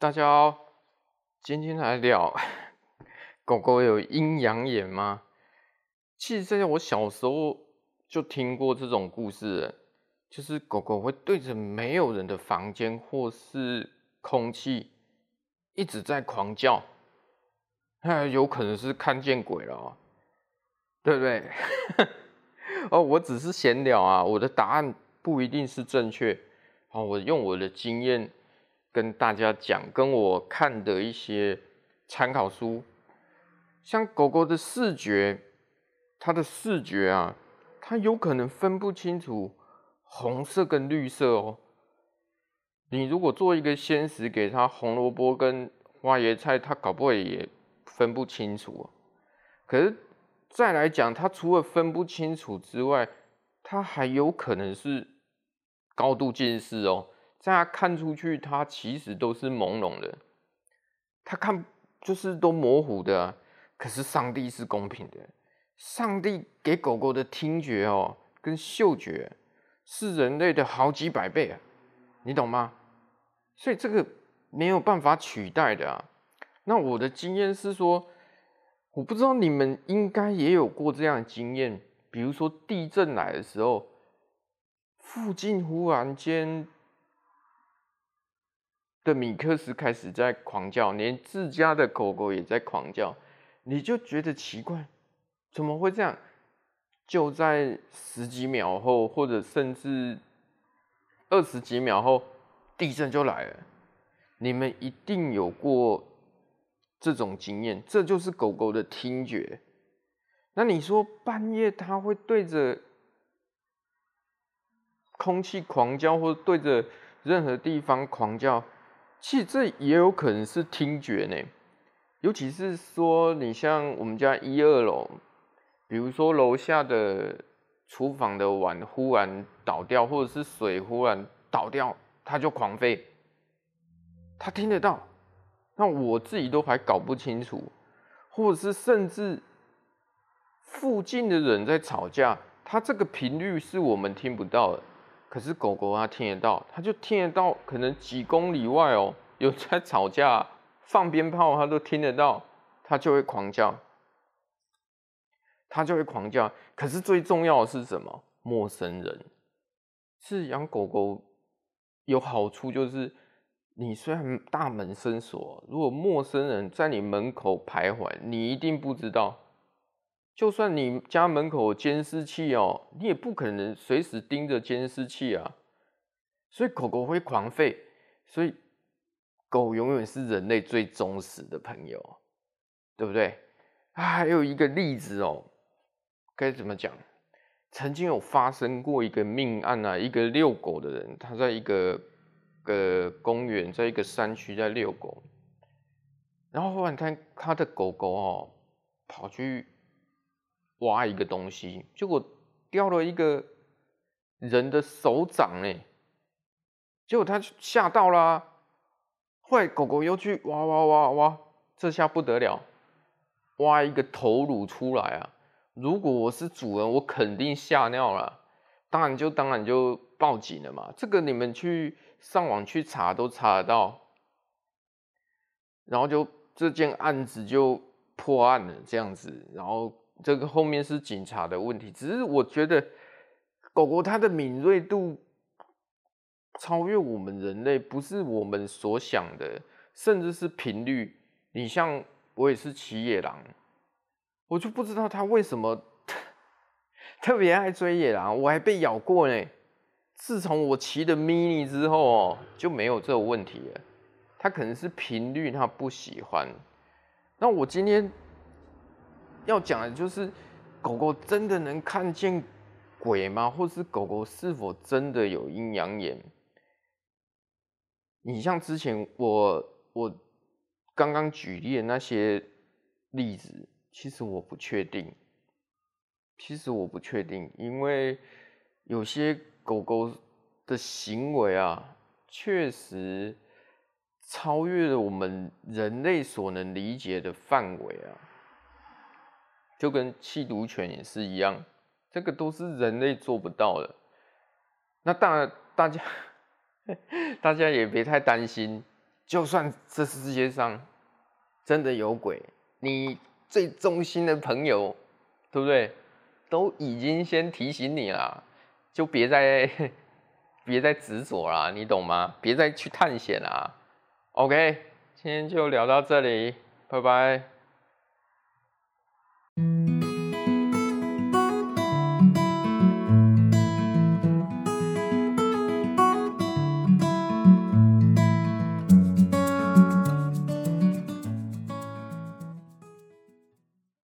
大家好，今天来聊狗狗有阴阳眼吗？其实，在我小时候就听过这种故事，就是狗狗会对着没有人的房间或是空气一直在狂叫，那有可能是看见鬼了哦，对不对？哦，我只是闲聊啊，我的答案不一定是正确。好，我用我的经验。跟大家讲，跟我看的一些参考书，像狗狗的视觉，它的视觉啊，它有可能分不清楚红色跟绿色哦。你如果做一个鲜食给它，红萝卜跟花椰菜，它搞不会也分不清楚。可是再来讲，它除了分不清楚之外，它还有可能是高度近视哦。在他看出去，它其实都是朦胧的，他看就是都模糊的。可是上帝是公平的，上帝给狗狗的听觉哦，跟嗅觉是人类的好几百倍啊，你懂吗？所以这个没有办法取代的啊。那我的经验是说，我不知道你们应该也有过这样的经验，比如说地震来的时候，附近忽然间。的米克斯开始在狂叫，连自家的狗狗也在狂叫，你就觉得奇怪，怎么会这样？就在十几秒后，或者甚至二十几秒后，地震就来了。你们一定有过这种经验，这就是狗狗的听觉。那你说半夜它会对着空气狂叫，或者对着任何地方狂叫？其实这也有可能是听觉呢，尤其是说你像我们家一二楼，比如说楼下的厨房的碗忽然倒掉，或者是水忽然倒掉，它就狂吠，它听得到，那我自己都还搞不清楚，或者是甚至附近的人在吵架，它这个频率是我们听不到的。可是狗狗它听得到，它就听得到，可能几公里外哦，有在吵架、放鞭炮，它都听得到，它就会狂叫，它就会狂叫。可是最重要的是什么？陌生人是养狗狗有好处，就是你虽然大门深锁，如果陌生人在你门口徘徊，你一定不知道。就算你家门口监视器哦，你也不可能随时盯着监视器啊。所以狗狗会狂吠，所以狗永远是人类最忠实的朋友，对不对？啊，还有一个例子哦，该怎么讲？曾经有发生过一个命案啊，一个遛狗的人，他在一个个公园，在一个山区在遛狗，然后忽然他他的狗狗哦跑去。挖一个东西，结果掉了一个人的手掌哎，结果他吓到了啊，后来狗狗又去挖挖挖挖，这下不得了，挖一个头颅出来啊！如果我是主人，我肯定吓尿了，当然就当然就报警了嘛。这个你们去上网去查都查得到，然后就这件案子就破案了，这样子，然后。这个后面是警察的问题，只是我觉得狗狗它的敏锐度超越我们人类，不是我们所想的，甚至是频率。你像我也是骑野狼，我就不知道它为什么 特别爱追野狼，我还被咬过呢。自从我骑的 mini 之后哦，就没有这个问题了。它可能是频率它不喜欢。那我今天。要讲的就是，狗狗真的能看见鬼吗？或是狗狗是否真的有阴阳眼？你像之前我我刚刚举例的那些例子，其实我不确定。其实我不确定，因为有些狗狗的行为啊，确实超越了我们人类所能理解的范围啊。就跟弃毒犬也是一样，这个都是人类做不到的。那大，大家 大家也别太担心，就算这世界上真的有鬼，你最忠心的朋友，对不对？都已经先提醒你了，就别再 别再执着了，你懂吗？别再去探险了。OK，今天就聊到这里，拜拜。